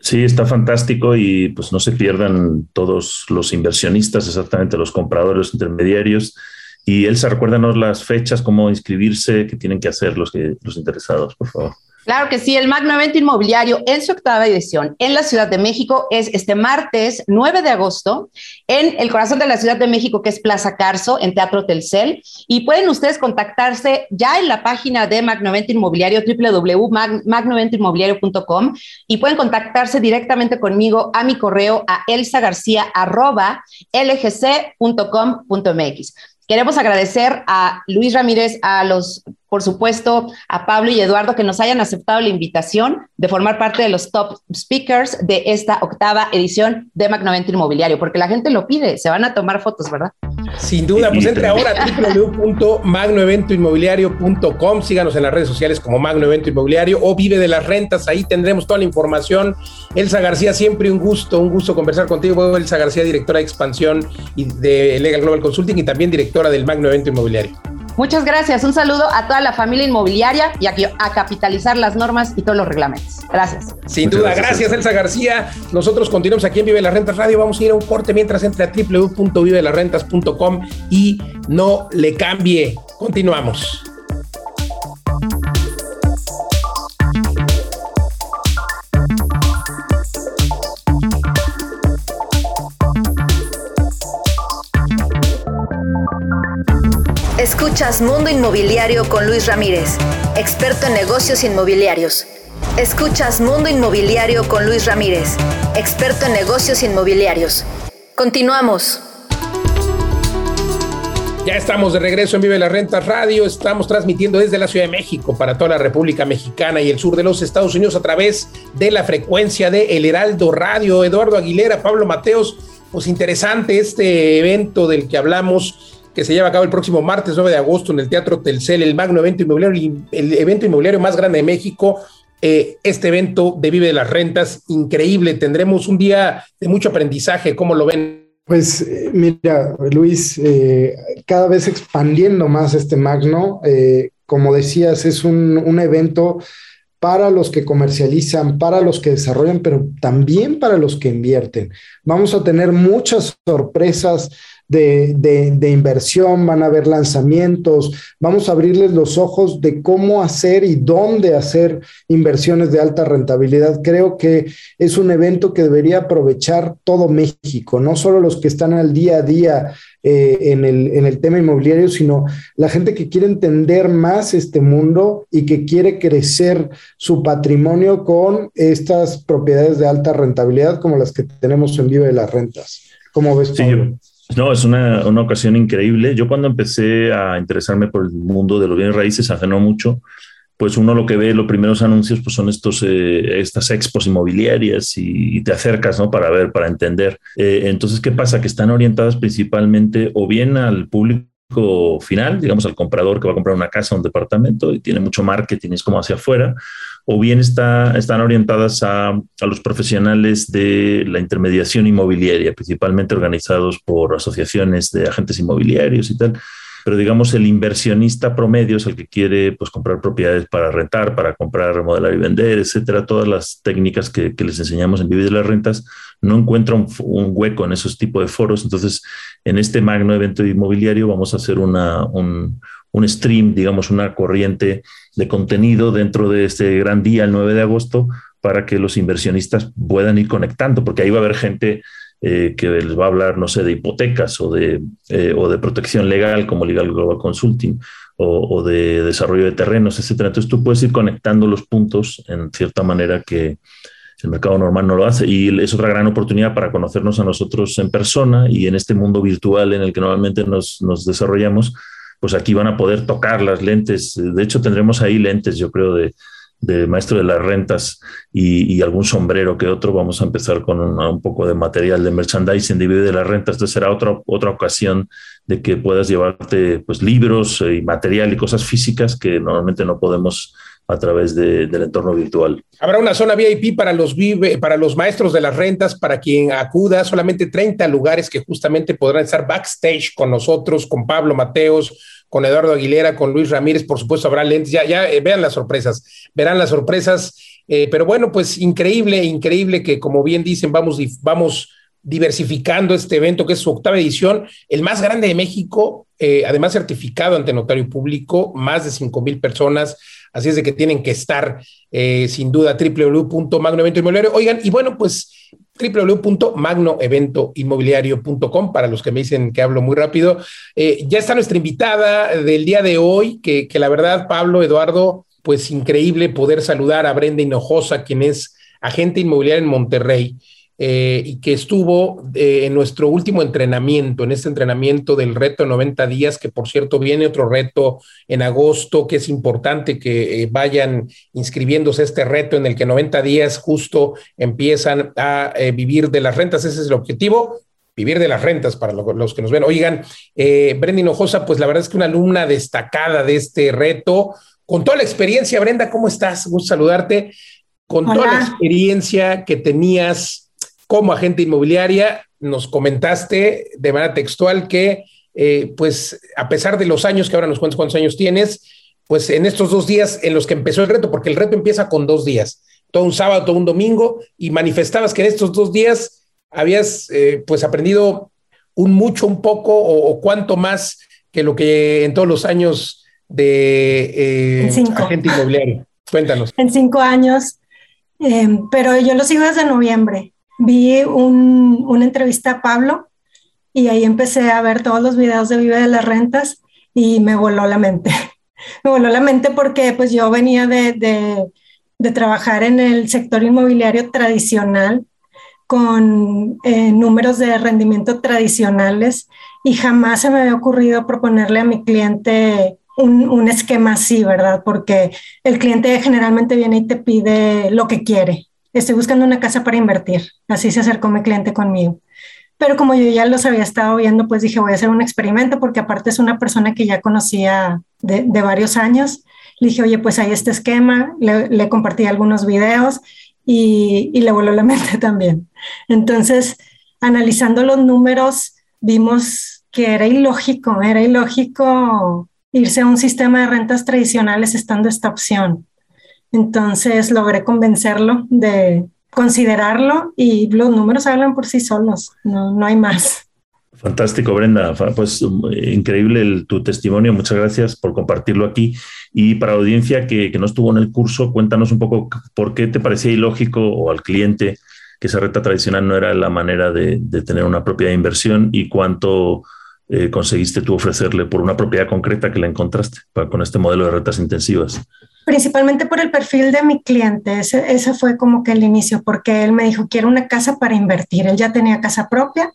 Sí, está fantástico y pues no se pierdan todos los inversionistas, exactamente los compradores, intermediarios y Elsa, recuérdanos las fechas, cómo inscribirse, qué tienen que hacer los, los interesados, por favor. Claro que sí, el Magno Inmobiliario en su octava edición en la Ciudad de México es este martes 9 de agosto en el corazón de la Ciudad de México, que es Plaza Carso, en Teatro Telcel. Y pueden ustedes contactarse ya en la página de Magno Evento Inmobiliario, www.magnoeventoinmobiliario.com, y pueden contactarse directamente conmigo a mi correo a elsagarcia.lgc.com.mx. Queremos agradecer a Luis Ramírez, a los, por supuesto, a Pablo y Eduardo que nos hayan aceptado la invitación de formar parte de los top speakers de esta octava edición de Magnovento Inmobiliario, porque la gente lo pide, se van a tomar fotos, ¿verdad? Sin duda, pues entre ahora a www.magnoeventoinmobiliario.com, síganos en las redes sociales como Magno Evento Inmobiliario o Vive de las Rentas, ahí tendremos toda la información. Elsa García, siempre un gusto, un gusto conversar contigo. Elsa García, directora de expansión y de Legal Global Consulting y también directora del Magno Evento Inmobiliario. Muchas gracias. Un saludo a toda la familia inmobiliaria y a, a capitalizar las normas y todos los reglamentos. Gracias. Sin duda, gracias, Elsa García. Nosotros continuamos aquí en Vive las Rentas Radio. Vamos a ir a un corte mientras entre a www.vivelasrentas.com y no le cambie. Continuamos. Escuchas Mundo Inmobiliario con Luis Ramírez, experto en negocios inmobiliarios. Escuchas Mundo Inmobiliario con Luis Ramírez, experto en negocios inmobiliarios. Continuamos. Ya estamos de regreso en Vive la Renta Radio. Estamos transmitiendo desde la Ciudad de México para toda la República Mexicana y el sur de los Estados Unidos a través de la frecuencia de El Heraldo Radio. Eduardo Aguilera, Pablo Mateos, pues interesante este evento del que hablamos que se lleva a cabo el próximo martes 9 de agosto en el Teatro Telcel, el magno evento inmobiliario, el evento inmobiliario más grande de México. Eh, este evento de Vive de las Rentas, increíble. Tendremos un día de mucho aprendizaje. ¿Cómo lo ven? Pues eh, mira, Luis, eh, cada vez expandiendo más este magno, como decías, es un, un evento para los que comercializan, para los que desarrollan, pero también para los que invierten. Vamos a tener muchas sorpresas de, inversión, van a haber lanzamientos, vamos a abrirles los ojos de cómo hacer y dónde hacer inversiones de alta rentabilidad. Creo que es un evento que debería aprovechar todo México, no solo los que están al día a día eh, en, el, en el tema inmobiliario, sino la gente que quiere entender más este mundo y que quiere crecer su patrimonio con estas propiedades de alta rentabilidad como las que tenemos en Vive de las Rentas. ¿Cómo ves? Sí, no, es una, una, ocasión increíble. Yo cuando empecé a interesarme por el mundo de los bienes raíces hace mucho, pues uno lo que ve, los primeros anuncios, pues son estos, eh, estas expos inmobiliarias y, te acercas, ¿no? Para ver, para entender. Eh, entonces, ¿qué pasa? Que están orientadas principalmente o bien al público final, digamos al comprador que va a comprar una casa, un departamento y tiene mucho marketing, es como hacia afuera, o bien está, están orientadas a, los profesionales de la intermediación inmobiliaria, principalmente organizados por asociaciones de agentes inmobiliarios y tal pero digamos el inversionista promedio es el que quiere pues, comprar propiedades para rentar, para comprar, remodelar y vender, etcétera. Todas las técnicas que, les enseñamos en Vivir de las Rentas no encuentra un, hueco en esos tipos de foros. Entonces, en este magno evento inmobiliario vamos a hacer una, un, un stream, digamos, una corriente de contenido dentro de este gran día, el 9 de agosto, para que los inversionistas puedan ir conectando, porque ahí va a haber gente eh, que les va a hablar, no sé, de hipotecas o de, eh, o de protección legal como Legal Global Consulting o, de desarrollo de terrenos, etcétera. Entonces tú puedes ir conectando los puntos en cierta manera que el mercado normal no lo hace y es otra gran oportunidad para conocernos a nosotros en persona y en este mundo virtual en el que normalmente nos, desarrollamos, pues aquí van a poder tocar las lentes. De hecho, tendremos ahí lentes, yo creo, de, de maestro de las rentas y, algún sombrero que otro. Vamos a empezar con un, poco de material de merchandising de de las rentas. Entonces será otra, otra ocasión de que puedas llevarte pues, libros y material y cosas físicas que normalmente no podemos a través del entorno virtual. Habrá una zona VIP para los, para los maestros de las rentas, para quien acuda, solamente 30 lugares que justamente podrán estar backstage con nosotros, con Pablo Mateos, con Eduardo Aguilera, con Luis Ramírez, por supuesto habrá lentes, ya, ya eh, vean las sorpresas, verán las sorpresas, eh, pero bueno, pues increíble, increíble que como bien dicen, vamos, vamos diversificando este evento que es su octava edición, el más grande de México, eh, además certificado ante notario público, más de 5 mil personas, así es de que tienen que estar sin duda www.magnoeventoinmobiliario. Oigan, y bueno, pues www.magnoeventoinmobiliario.com para los que me dicen que hablo muy rápido. Eh, ya está nuestra invitada del día de hoy, que, que, la verdad, Pablo, Eduardo, pues increíble poder saludar a Brenda Hinojosa, quien es agente inmobiliario en Monterrey. Eh, y que estuvo eh, en nuestro último entrenamiento, en este entrenamiento del reto de 90 días, que por cierto viene otro reto en agosto, que es importante que eh, vayan inscribiéndose a este reto en el que 90 días justo empiezan a vivir de las rentas, ese es el objetivo. Vivir de las rentas para los que nos ven. Oigan, Brenda Hinojosa, pues la verdad es que una alumna destacada de este reto, con toda la experiencia, Brenda, ¿cómo estás? Gusto saludarte. Con toda la experiencia que tenías como agente inmobiliaria, nos comentaste de manera textual que eh, pues a pesar de los años que ahora nos cuentas cuántos años tienes, pues en estos dos días en los que empezó el reto, porque el reto empieza con dos días, todo un sábado, todo un domingo, y manifestabas que en estos dos días habías eh, pues aprendido un mucho, un poco o, cuánto más que lo que en todos los años de eh, agente inmobiliario. Cuéntanos. En cinco años, pero yo lo sigo desde noviembre. Vi una entrevista a Pablo y ahí empecé a ver todos los videos de Vive de las Rentas y me voló la mente. me voló la mente porque pues yo venía de, de, trabajar en el sector inmobiliario tradicional con eh, números de rendimiento tradicionales y jamás se me había ocurrido proponerle a mi cliente un, un, esquema así, ¿verdad? Porque el cliente generalmente viene y te pide lo que quiere. Estoy buscando una casa para invertir. Así se acercó mi cliente conmigo. Pero como yo ya los había estado viendo, pues dije, voy a hacer un experimento porque aparte es una persona que ya conocía de, de varios años. Le dije, oye, pues hay este esquema, le, le compartí algunos videos y, y, le voló la mente también. Entonces, analizando los números, vimos que era ilógico, era ilógico irse a un sistema de rentas tradicionales estando esta opción. Entonces logré convencerlo de considerarlo y los números hablan por sí solos, no, no hay más. Fantástico, Brenda. Pues increíble tu testimonio. Muchas gracias por compartirlo aquí. Y para la audiencia que, que, no estuvo en el curso, cuéntanos un poco por qué te parecía ilógico o al cliente que esa renta tradicional no era la manera de, de tener una propiedad de inversión y cuánto eh, conseguiste tú ofrecerle por una propiedad concreta que la encontraste para, con este modelo de rentas intensivas? Principalmente por el perfil de mi cliente, ese, ese fue como que el inicio, porque él me dijo, quiero una casa para invertir, él ya tenía casa propia,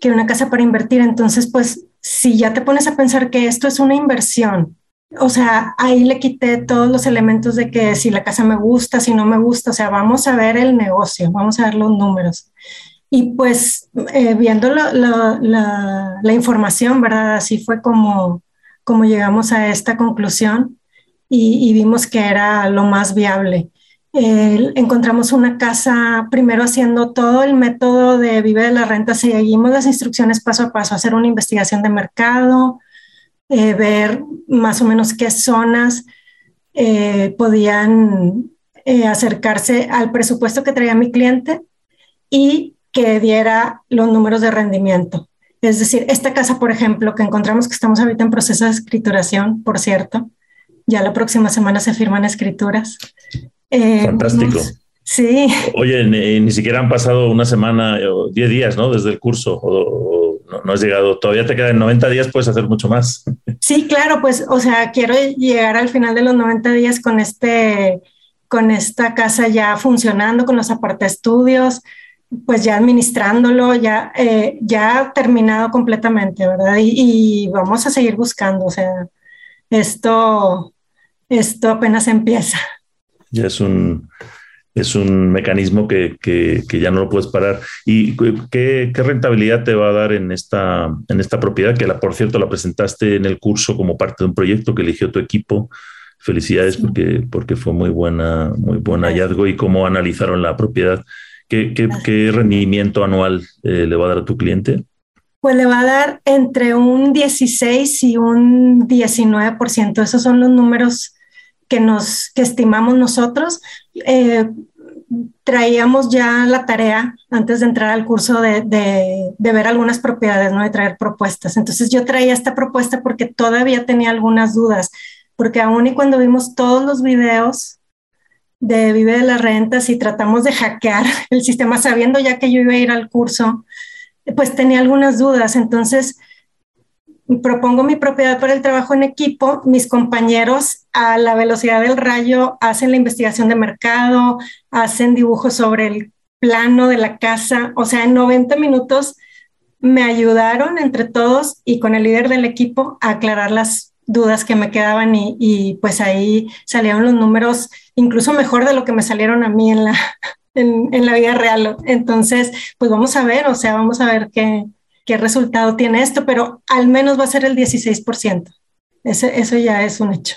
quiero una casa para invertir, entonces pues si ya te pones a pensar que esto es una inversión, o sea, ahí le quité todos los elementos de que si la casa me gusta, si no me gusta, o sea, vamos a ver el negocio, vamos a ver los números. Y pues eh, viendo la, la, la, información, ¿verdad? Así fue como, como llegamos a esta conclusión y, vimos que era lo más viable. Eh, encontramos una casa, primero haciendo todo el método de Vive de la Renta, seguimos las instrucciones paso a paso, hacer una investigación de mercado, eh, ver más o menos qué zonas podían acercarse al presupuesto que traía mi cliente y que diera los números de rendimiento. Es decir, esta casa, por ejemplo, que encontramos que estamos ahorita en proceso de escrituración, por cierto, ya la próxima semana se firman escrituras. Eh, Fantástico. sí. Oye, ni, siquiera han pasado una semana o 10 días, ¿no? Desde el curso, o, no, no, has llegado, todavía te quedan 90 días, puedes hacer mucho más. Sí, claro, pues, o sea, quiero llegar al final de los 90 días con este, con esta casa ya funcionando, con los aparte estudios, pues ya administrándolo, ya, eh, ya terminado completamente, ¿verdad? Y, vamos a seguir buscando, o sea, esto, esto apenas empieza. Ya es un, es un mecanismo que, que, que, ya no lo puedes parar. ¿Y qué, qué, rentabilidad te va a dar en esta, en esta propiedad? Que la, por cierto, la presentaste en el curso como parte de un proyecto que eligió tu equipo. Felicidades sí. porque, porque fue muy buena, muy buen hallazgo y cómo analizaron la propiedad. ¿Qué, qué, qué rendimiento anual eh, le va a dar a tu cliente? Pues le va a dar entre un 16 y un 19%. Esos son los números que, nos, que estimamos nosotros. Eh, traíamos ya la tarea antes de entrar al curso de, de, de, ver algunas propiedades, ¿no? de traer propuestas. Entonces yo traía esta propuesta porque todavía tenía algunas dudas, porque aún y cuando vimos todos los videos de Vive de las Rentas y tratamos de hackear el sistema sabiendo ya que yo iba a ir al curso, pues tenía algunas dudas. Entonces, propongo mi propiedad para el trabajo en equipo. Mis compañeros a la velocidad del rayo hacen la investigación de mercado, hacen dibujos sobre el plano de la casa. O sea, en 90 minutos me ayudaron entre todos y con el líder del equipo a aclarar las dudas que me quedaban y, y, pues ahí salieron los números incluso mejor de lo que me salieron a mí en la, en, en, la vida real. Entonces, pues vamos a ver, o sea, vamos a ver qué, qué resultado tiene esto, pero al menos va a ser el 16%. Ese, eso ya es un hecho.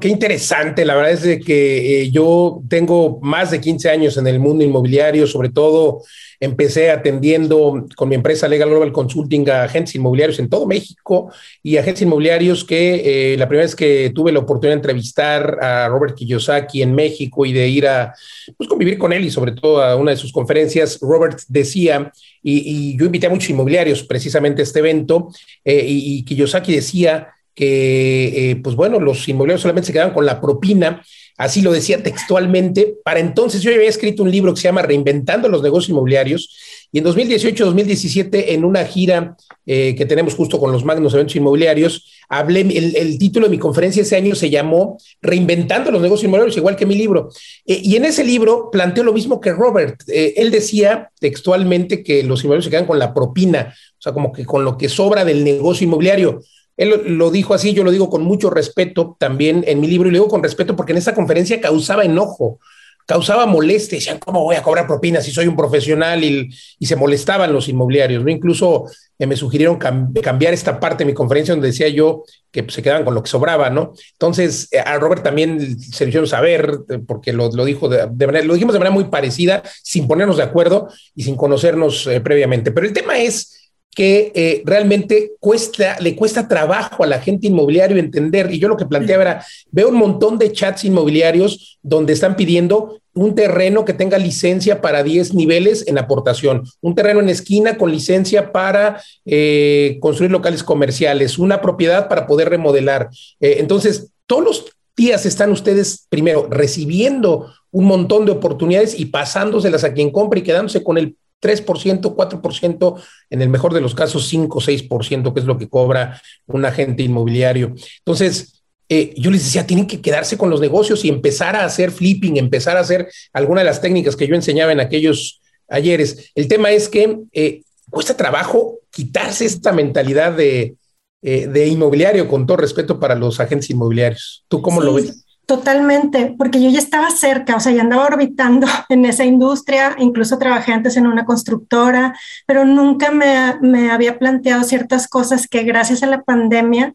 Qué interesante, la verdad es que eh, yo tengo más de 15 años en el mundo inmobiliario, sobre todo empecé atendiendo con mi empresa Legal Global Consulting a agentes inmobiliarios en todo México y agentes inmobiliarios que eh, la primera vez que tuve la oportunidad de entrevistar a Robert Kiyosaki en México y de ir a pues, convivir con él y sobre todo a una de sus conferencias, Robert decía, y, yo invité a muchos inmobiliarios precisamente a este evento, eh, y, y Kiyosaki decía, que, eh, pues bueno, los inmobiliarios solamente se quedaban con la propina, así lo decía textualmente. Para entonces yo había escrito un libro que se llama Reinventando los negocios inmobiliarios y en 2018-2017, en una gira eh, que tenemos justo con los magnos eventos inmobiliarios, hablé, el, título de mi conferencia ese año se llamó Reinventando los negocios inmobiliarios, igual que mi libro. Eh, y en ese libro planteó lo mismo que Robert. él decía textualmente que los inmobiliarios se quedan con la propina, o sea, como que con lo que sobra del negocio inmobiliario. Él lo, dijo así, yo lo digo con mucho respeto también en mi libro y lo digo con respeto porque en esa conferencia causaba enojo, causaba molestia, decían, ¿cómo voy a cobrar propinas si soy un profesional? Y, se molestaban los inmobiliarios, ¿no? Incluso eh, me sugirieron cambiar esta parte de mi conferencia donde decía yo que pues, se quedaban con lo que sobraba, ¿no? Entonces, eh, a Robert también se le hicieron saber, eh, porque lo, dijo de, manera, lo dijimos de manera muy parecida, sin ponernos de acuerdo y sin conocernos previamente. Pero el tema es que eh, realmente cuesta, le cuesta trabajo a la gente inmobiliario entender. Y yo lo que planteaba era, veo un montón de chats inmobiliarios donde están pidiendo un terreno que tenga licencia para 10 niveles en aportación, un terreno en esquina con licencia para eh, construir locales comerciales, una propiedad para poder remodelar. Eh, entonces, todos los días están ustedes primero recibiendo un montón de oportunidades y pasándoselas a quien compra y quedándose con el 3%, 4%, en el mejor de los casos 5, 6%, que es lo que cobra un agente inmobiliario. Entonces, eh, yo les decía, tienen que quedarse con los negocios y empezar a hacer flipping, empezar a hacer alguna de las técnicas que yo enseñaba en aquellos ayeres. El tema es que eh, cuesta trabajo quitarse esta mentalidad de, eh, de, inmobiliario, con todo respeto para los agentes inmobiliarios. ¿Tú cómo lo ves? Totalmente, porque yo ya estaba cerca, o sea, ya andaba orbitando en esa industria, incluso trabajé antes en una constructora, pero nunca me, me, había planteado ciertas cosas que gracias a la pandemia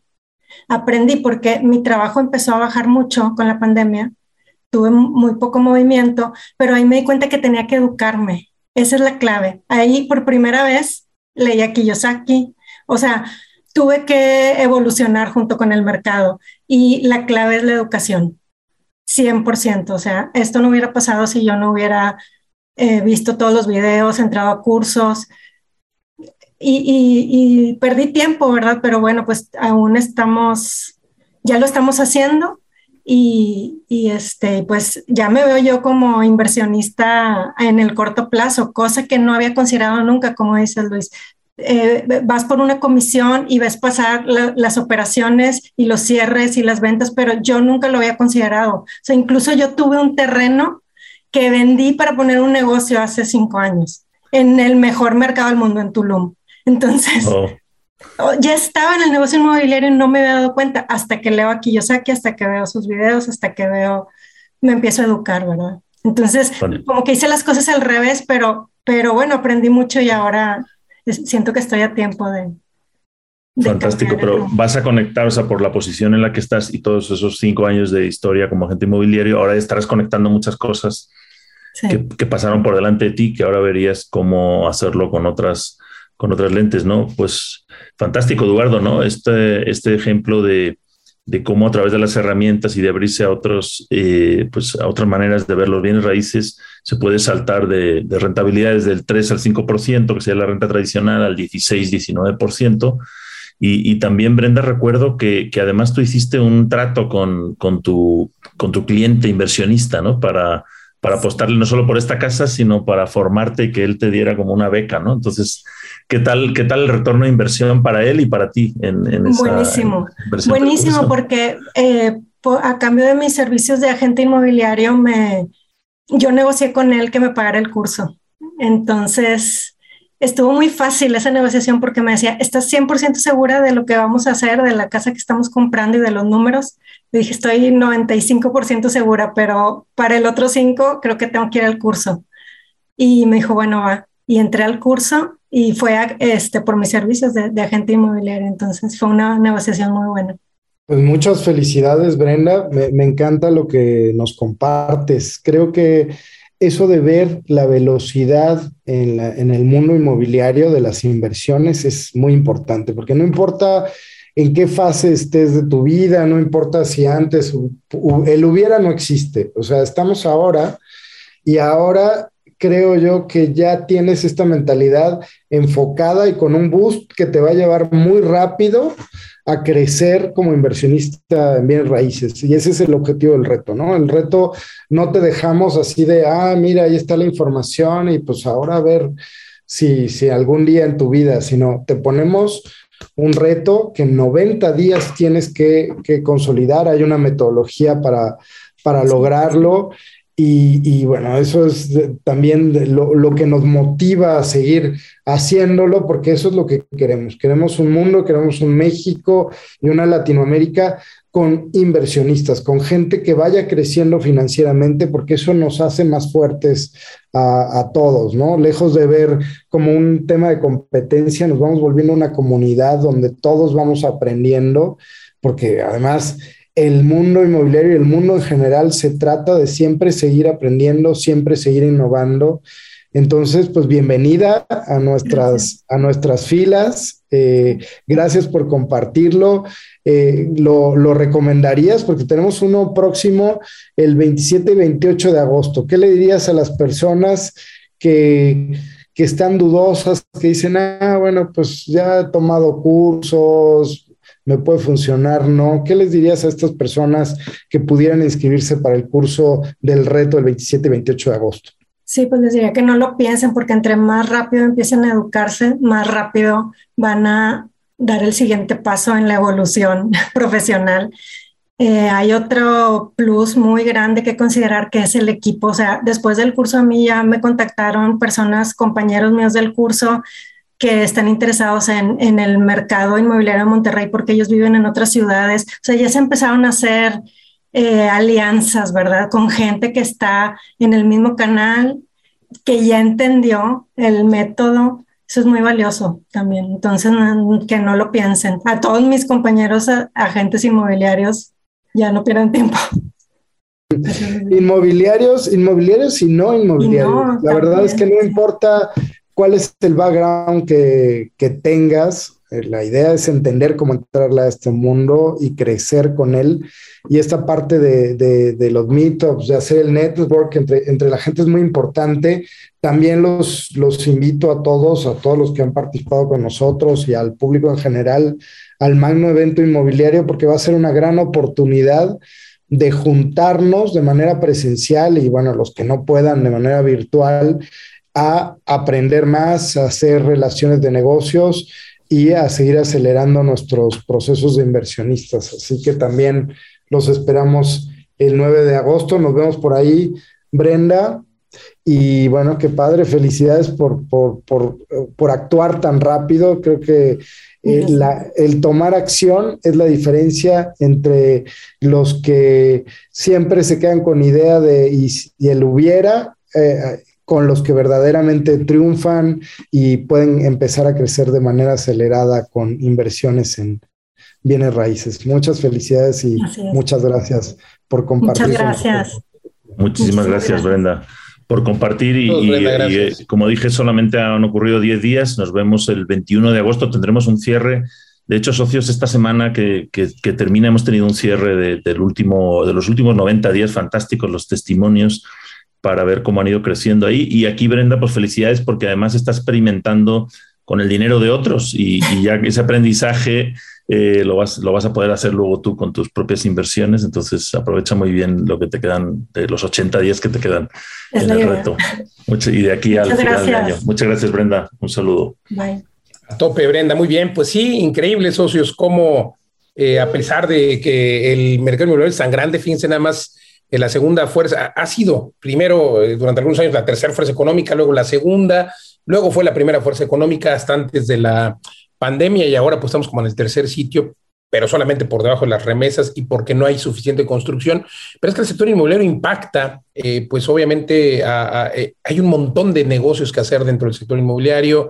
aprendí, porque mi trabajo empezó a bajar mucho con la pandemia, tuve muy poco movimiento, pero ahí me di cuenta que tenía que educarme, esa es la clave. Ahí por primera vez leí a Kiyosaki, o sea, tuve que evolucionar junto con el mercado y la clave es la educación 100%. O sea, esto no hubiera pasado si yo no hubiera eh, visto todos los videos, entrado a cursos y, perdí tiempo, ¿verdad? Pero bueno, pues aún estamos, ya lo estamos haciendo y, y, este, pues ya me veo yo como inversionista en el corto plazo, cosa que no había considerado nunca, como dice Luis. Eh, vas por una comisión y ves pasar las operaciones y los cierres y las ventas, pero yo nunca lo había considerado. O sea, incluso yo tuve un terreno que vendí para poner un negocio hace cinco años en el mejor mercado del mundo, en Tulum. Entonces, oh. Oh, ya estaba en el negocio inmobiliario y no me había dado cuenta hasta que leo aquí yo saqué, hasta que veo sus videos, hasta que veo, me empiezo a educar, ¿verdad? Entonces, como que hice las cosas al revés, pero, pero bueno, aprendí mucho y ahora siento que estoy a tiempo de... Fantástico, pero vas a conectar, o sea, por la posición en la que estás y todos esos cinco años de historia como agente inmobiliario, ahora estarás conectando muchas cosas que, pasaron por delante de ti, que ahora verías cómo hacerlo con otras, con otras lentes, ¿no? Pues fantástico, Eduardo, ¿no? Este, este ejemplo de, de cómo a través de las herramientas y de abrirse a otros, eh, pues a otras maneras de ver los bienes raíces, se puede saltar de, rentabilidades del 3 al 5%, que sería la renta tradicional, al 16, 19%. Y, y también, Brenda, recuerdo que, que, además tú hiciste un trato con, con, tu, con tu cliente inversionista, ¿no? Para, para apostarle no solo por esta casa, sino para formarte y que él te diera como una beca, ¿no? Entonces, ¿Qué tal, qué tal el retorno de inversión para él y para ti en, esa Buenísimo, buenísimo porque eh, a cambio de mis servicios de agente inmobiliario, me, yo negocié con él que me pagara el curso. Entonces, estuvo muy fácil esa negociación porque me decía, ¿estás 100% segura de lo que vamos a hacer, de la casa que estamos comprando y de los números? Le dije, estoy 95% segura, pero para el otro 5 creo que tengo que ir al curso. Y me dijo, bueno, va. Y entré al curso y fue este, por mis servicios de, agente inmobiliario. Entonces fue una negociación muy buena. Pues muchas felicidades, Brenda. Me, encanta lo que nos compartes. Creo que eso de ver la velocidad en, en, el mundo inmobiliario de las inversiones es muy importante, porque no importa en qué fase estés de tu vida, no importa si antes el hubiera no existe. O sea, estamos ahora y ahora creo yo que ya tienes esta mentalidad enfocada y con un boost que te va a llevar muy rápido a crecer como inversionista en bienes raíces. Y ese es el objetivo del reto, ¿no? El reto no te dejamos así de, ah, mira, ahí está la información y pues ahora a ver si, si algún día en tu vida, sino te ponemos un reto que en 90 días tienes que, que consolidar. Hay una metodología para, para lograrlo y, bueno, eso es también lo, que nos motiva a seguir haciéndolo, porque eso es lo que queremos. Queremos un mundo, queremos un México y una Latinoamérica con inversionistas, con gente que vaya creciendo financieramente, porque eso nos hace más fuertes a, a, todos, ¿no? Lejos de ver como un tema de competencia, nos vamos volviendo una comunidad donde todos vamos aprendiendo, porque además el mundo inmobiliario y el mundo en general se trata de siempre seguir aprendiendo, siempre seguir innovando. Entonces, pues bienvenida a nuestras, a nuestras filas. Eh, gracias por compartirlo. Eh, lo, lo, recomendarías? Porque tenemos uno próximo el 27 y 28 de agosto. ¿Qué le dirías a las personas que, que están dudosas, que dicen, ah, bueno, pues ya he tomado cursos, me puede funcionar, ¿no? ¿Qué les dirías a estas personas que pudieran inscribirse para el curso del reto del 27 y 28 de agosto? Sí, pues les diría que no lo piensen porque entre más rápido empiecen a educarse, más rápido van a dar el siguiente paso en la evolución profesional. Eh, hay otro plus muy grande que considerar que es el equipo. O sea, después del curso a mí ya me contactaron personas, compañeros míos del curso que están interesados en, en, el mercado inmobiliario de Monterrey porque ellos viven en otras ciudades. O sea, ya se empezaron a hacer eh, alianzas, ¿verdad? Con gente que está en el mismo canal, que ya entendió el método. Eso es muy valioso también. Entonces, que no lo piensen. A todos mis compañeros agentes inmobiliarios, ya no pierdan tiempo. Inmobiliarios, inmobiliarios y no inmobiliarios. La verdad es que no importa cuál es el background que, tengas. Eh, la idea es entender cómo entrarle a este mundo y crecer con él. Y esta parte de, los meetups, de hacer el network entre, entre, la gente es muy importante. También los, los invito a todos, a todos los que han participado con nosotros y al público en general, al magno evento inmobiliario, porque va a ser una gran oportunidad de juntarnos de manera presencial y bueno, los que no puedan de manera virtual a aprender más, a hacer relaciones de negocios y a seguir acelerando nuestros procesos de inversionistas. Así que también los esperamos el 9 de agosto. Nos vemos por ahí, Brenda. Y bueno, qué padre, felicidades por, por, actuar tan rápido. Creo que eh, el tomar acción es la diferencia entre los que siempre se quedan con idea de y, el hubiera eh, con los que verdaderamente triunfan y pueden empezar a crecer de manera acelerada con inversiones en bienes raíces. Muchas felicidades y muchas gracias por compartir. Muchas gracias. Muchísimas gracias, Brenda, por compartir. Y, eh, como dije, solamente han ocurrido 10 días. Nos vemos el 21 de agosto. Tendremos un cierre. De hecho, socios, esta semana que, termina hemos tenido un cierre del último, de los últimos 90 días fantásticos, los testimonios para ver cómo han ido creciendo ahí. Y aquí, Brenda, pues felicidades porque además está experimentando con el dinero de otros y, ya ese aprendizaje eh, lo, vas, lo vas a poder hacer luego tú con tus propias inversiones. Entonces aprovecha muy bien lo que te quedan de los 80 días que te quedan en el reto. y de aquí al final del año. Muchas gracias, Brenda. Un saludo. Bye. A tope, Brenda. Muy bien. Pues sí, increíble, socios, cómo eh, a pesar de que el mercado inmobiliario es tan grande, fíjense nada más la segunda fuerza. Ha sido primero eh, durante algunos años la tercera fuerza económica, luego la segunda, luego fue la primera fuerza económica hasta antes de la pandemia y ahora pues estamos como en el tercer sitio, pero solamente por debajo de las remesas y porque no hay suficiente construcción. Pero es que el sector inmobiliario impacta, eh, pues obviamente eh, hay un montón de negocios que hacer dentro del sector inmobiliario.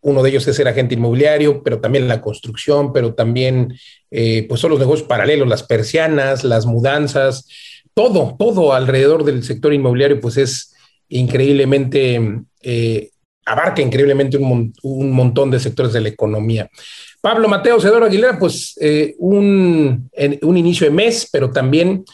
Uno de ellos es ser agente inmobiliario, pero también la construcción, pero también pues son los negocios paralelos, las persianas, las mudanzas, todo, todo alrededor del sector inmobiliario, pues es increíblemente, eh, abarca increíblemente un, montón de sectores de la economía. Pablo Mateo Cedoro Aguilera, pues eh, un, un inicio de mes, pero también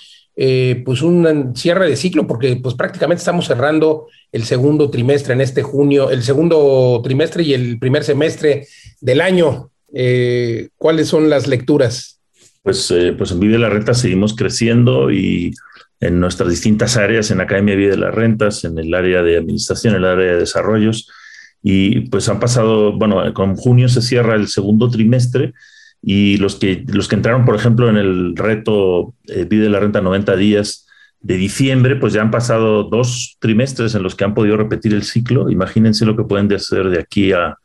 eh, pues un cierre de ciclo, porque pues prácticamente estamos cerrando el segundo trimestre en este junio, el segundo trimestre y el primer semestre del año. Eh, ¿Cuáles son las lecturas? Pues, eh, pues en Vive la Renta seguimos creciendo y en nuestras distintas áreas, en Academia Vive las Rentas, en el área de administración, en el área de desarrollos. Y pues han pasado, bueno, con junio se cierra el segundo trimestre y los que, los que entraron, por ejemplo, en el reto eh, Vive la Renta 90 días de diciembre, pues ya han pasado dos trimestres en los que han podido repetir el ciclo. Imagínense lo que pueden hacer de aquí a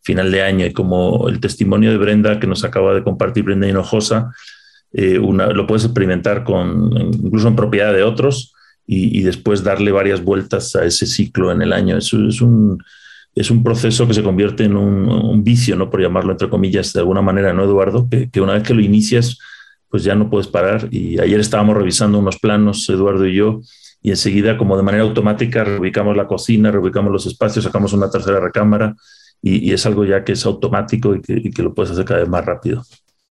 final de año y como el testimonio de Brenda que nos acaba de compartir Brenda Hinojosa, eh, lo puedes experimentar con, incluso en propiedad de otros y, después darle varias vueltas a ese ciclo en el año. Eso es un, es un proceso que se convierte en un, vicio, ¿no? Por llamarlo entre comillas de alguna manera, ¿no, Eduardo? Que, una vez que lo inicias, pues ya no puedes parar. Y ayer estábamos revisando unos planos, Eduardo y yo, y enseguida, como de manera automática, reubicamos la cocina, reubicamos los espacios, sacamos una tercera recámara, y, es algo ya que es automático y que, lo puedes hacer cada vez más rápido.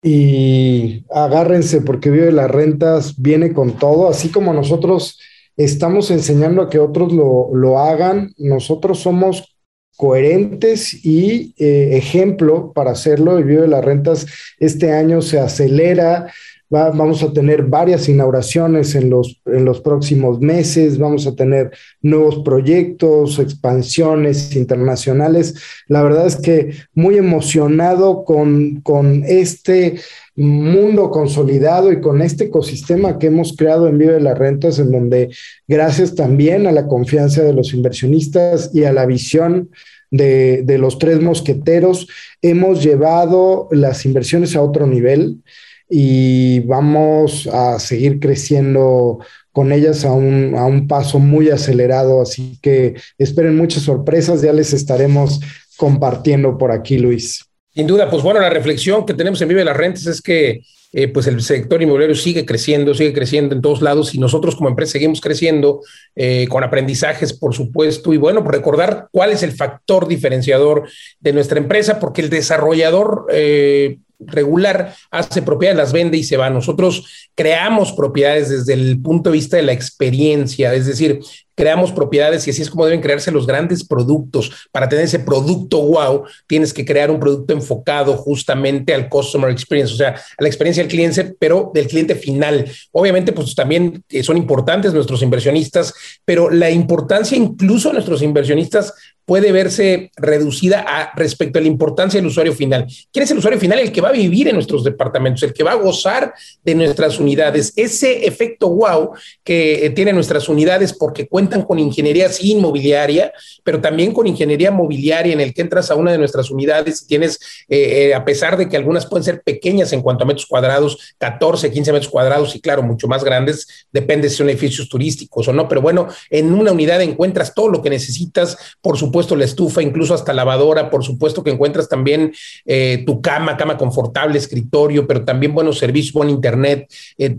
Y agárrense, porque Vive las Rentas viene con todo, así como nosotros estamos enseñando a que otros lo, lo hagan, nosotros somos coherentes y eh, ejemplo para hacerlo. El de las rentas este año se acelera. Vamos a tener varias inauguraciones en los, en los próximos meses, vamos a tener nuevos proyectos, expansiones internacionales. La verdad es que muy emocionado con, con este mundo consolidado y con este ecosistema que hemos creado en Vive las Rentas, en donde gracias también a la confianza de los inversionistas y a la visión de, de los tres mosqueteros, hemos llevado las inversiones a otro nivel y vamos a seguir creciendo con ellas a un, a un, paso muy acelerado, así que esperen muchas sorpresas, ya les estaremos compartiendo por aquí, Luis. Sin duda, pues bueno, la reflexión que tenemos en Vive las Rentas es que eh, pues el sector inmobiliario sigue creciendo, sigue creciendo en todos lados y nosotros como empresa seguimos creciendo eh, con aprendizajes, por supuesto, y bueno, por recordar cuál es el factor diferenciador de nuestra empresa, porque el desarrollador eh, regular hace propiedades, las vende y se va. Nosotros creamos propiedades desde el punto de vista de la experiencia, es decir, creamos propiedades y así es como deben crearse los grandes productos. Para tener ese producto wow, tienes que crear un producto enfocado justamente al customer experience, o sea, a la experiencia del cliente, pero del cliente final. Obviamente, pues también eh, son importantes nuestros inversionistas, pero la importancia incluso de nuestros inversionistas puede verse reducida a respecto a la importancia del usuario final. ¿Quién es el usuario final? El que va a vivir en nuestros departamentos, el que va a gozar de nuestras unidades. Ese efecto wow que eh, tienen nuestras unidades porque cuenta con ingeniería inmobiliaria, pero también con ingeniería mobiliaria en el que entras a una de nuestras unidades y tienes, eh, eh, a pesar de que algunas pueden ser pequeñas en cuanto a metros cuadrados, 14, 15 metros cuadrados y claro, mucho más grandes, depende si son edificios turísticos o no, pero bueno, en una unidad encuentras todo lo que necesitas, por supuesto la estufa, incluso hasta lavadora, por supuesto que encuentras también eh, tu cama, cama confortable, escritorio, pero también buenos servicios, buen internet,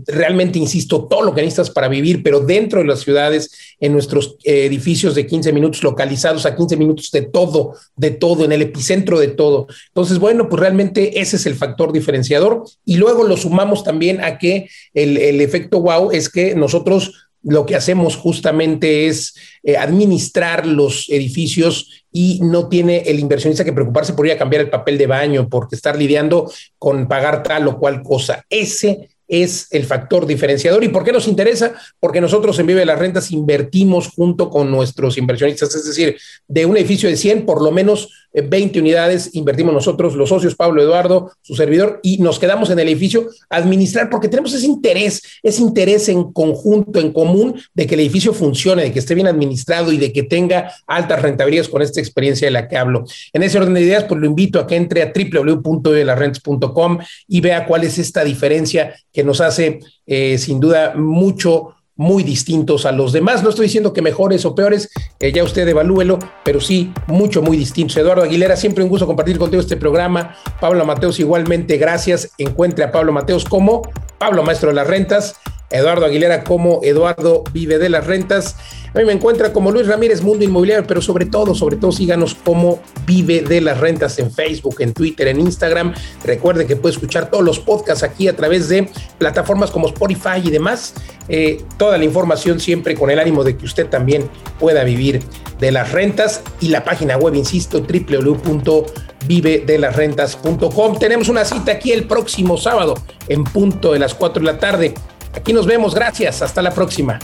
realmente, insisto, todo lo que necesitas para vivir, pero dentro de las ciudades, en nuestros eh, edificios de 15 minutos localizados a 15 minutos de todo, de todo, en el epicentro de todo. Entonces, bueno, pues realmente ese es el factor diferenciador y luego lo sumamos también a que el, el efecto wow es que nosotros lo que hacemos justamente es eh, administrar los edificios y no tiene el inversionista que preocuparse por ir a cambiar el papel de baño, porque estar lidiando con pagar tal o cual cosa. Ese es el factor diferenciador. ¿Y por qué nos interesa? Porque nosotros en Vive las Rentas invertimos junto con nuestros inversionistas, es decir, de un edificio de 100, por lo menos 20 unidades invertimos nosotros, los socios Pablo Eduardo, su servidor, y nos quedamos en el edificio administrar porque tenemos ese interés, ese interés en conjunto, en común, de que el edificio funcione, de que esté bien administrado y de que tenga altas rentabilidades con esta experiencia de la que hablo. En ese orden de ideas, pues lo invito a que entre a www.vivelasrentas.com y vea cuál es esta diferencia que nos hace eh, sin duda mucho muy distintos a los demás. No estoy diciendo que mejores o peores, eh, ya usted evalúelo, pero sí mucho, muy distintos. Eduardo Aguilera, siempre un gusto compartir contigo este programa. Pablo Mateos, igualmente, gracias. Encuentre a Pablo Mateos como Pablo Maestro de las Rentas, Eduardo Aguilera como Eduardo Vive de las Rentas. A mí me encuentra como Luis Ramírez Mundo Inmobiliario, pero sobre todo, sobre todo síganos como Vive de las Rentas en Facebook, en Twitter, en Instagram. Recuerde que puede escuchar todos los podcasts aquí a través de plataformas como Spotify y demás. Eh, toda la información siempre con el ánimo de que usted también pueda vivir de las rentas y la página web, insisto, www.vivedelasrentas.com. Tenemos una cita aquí el próximo sábado en punto de las 4 de la tarde. Aquí nos vemos, gracias, hasta la próxima.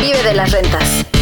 Vive de las rentas.